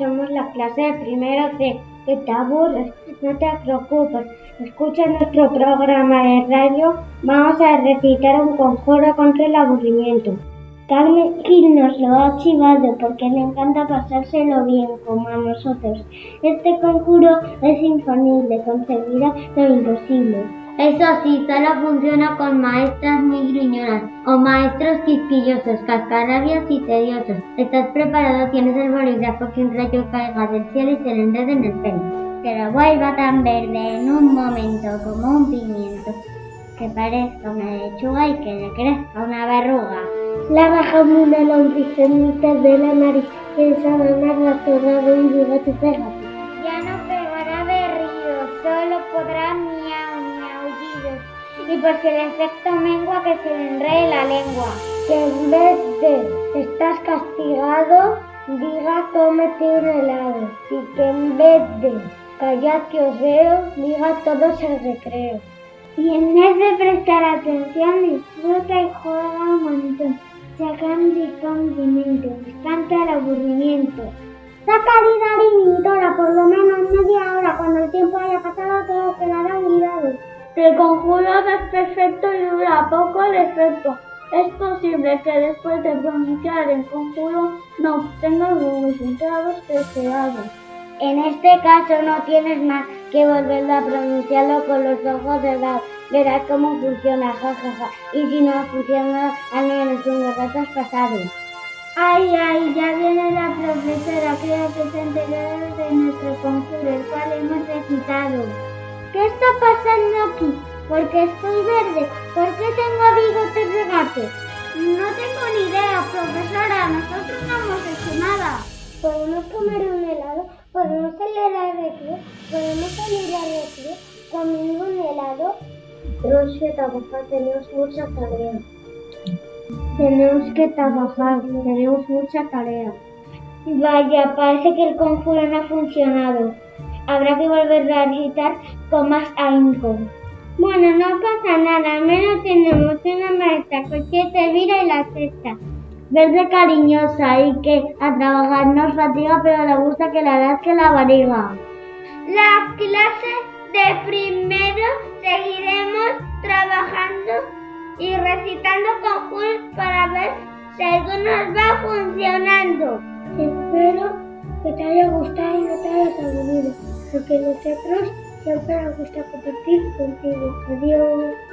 Somos la clase de primero C. Que te aburres, no te preocupes. Escucha nuestro programa de radio. Vamos a recitar un conjuro contra el aburrimiento. Carmen Gil nos lo ha chivado porque le encanta pasárselo bien como a nosotros. Este conjuro es infalible, conseguirá lo imposible. Eso sí, solo funciona con maestras muy gruñonas o maestros quisquillosos, cascarabias y tediosos. ¿Estás preparado? Tienes el bolígrafo que un rayo caiga del cielo y se le enrede en el pelo. Que lo vuelva tan verde en un momento como un pimiento. Que parezca una lechuga y que le crezca una verruga. La bajamos una lombriz en mitad de la nariz y esa manada cerrado y diga tu pégate. Ya no pegará berridos, solo podrá miau miaullidos. Y por si el efecto mengua que se le enrede la lengua. Que en vez de estás castigado, diga cómete un helado. Y que en vez de callad que os veo, diga todos el recreo. Y en vez de prestar atención, disfruta y juega un montón. Sacando y condimento, espanta el aburrimiento. Saca dinero por lo menos media hora, cuando el tiempo haya pasado todo olvidado. El conjuro es perfecto y dura poco el efecto. Es posible que después de pronunciar el conjuro no obtengas los resultados deseados. En este caso no tienes más que volverlo a pronunciarlo con los ojos cerrados. Verás cómo funciona, jajaja. Y si no funciona, al menos un rato has pasado. Ay, ay, ya viene la profesora, creo que se enteró de nuestro conjuro, el cual hemos recitado. ¿Qué está pasando aquí? ¿Por qué estoy verde? ¿Por qué tengo bigotes de gato? No tengo ni idea, profesora, nosotros no hemos hecho nada. ¿Podemos comer un helado? ¿Podemos salir al recreo? ¿Podemos salir al recreo comiendo un helado? Tenemos que trabajar, tenemos mucha tarea. Tenemos que trabajar, tenemos mucha tarea. Vaya, parece que el conjuro no ha funcionado. Habrá que volverlo a recitar con más ahínco. Bueno, no pasa nada, al menos tenemos una maestra que se vira y la cesta. Verde cariñosa y que a trabajar nos fatiga, pero le gusta que la das que la barriga. La clase de primero seguiremos trabajando y recitando conjuros para ver si algunos va funcionando. Espero que te haya gustado y no te hayas porque nosotros siempre nos gusta compartir contigo. Adiós.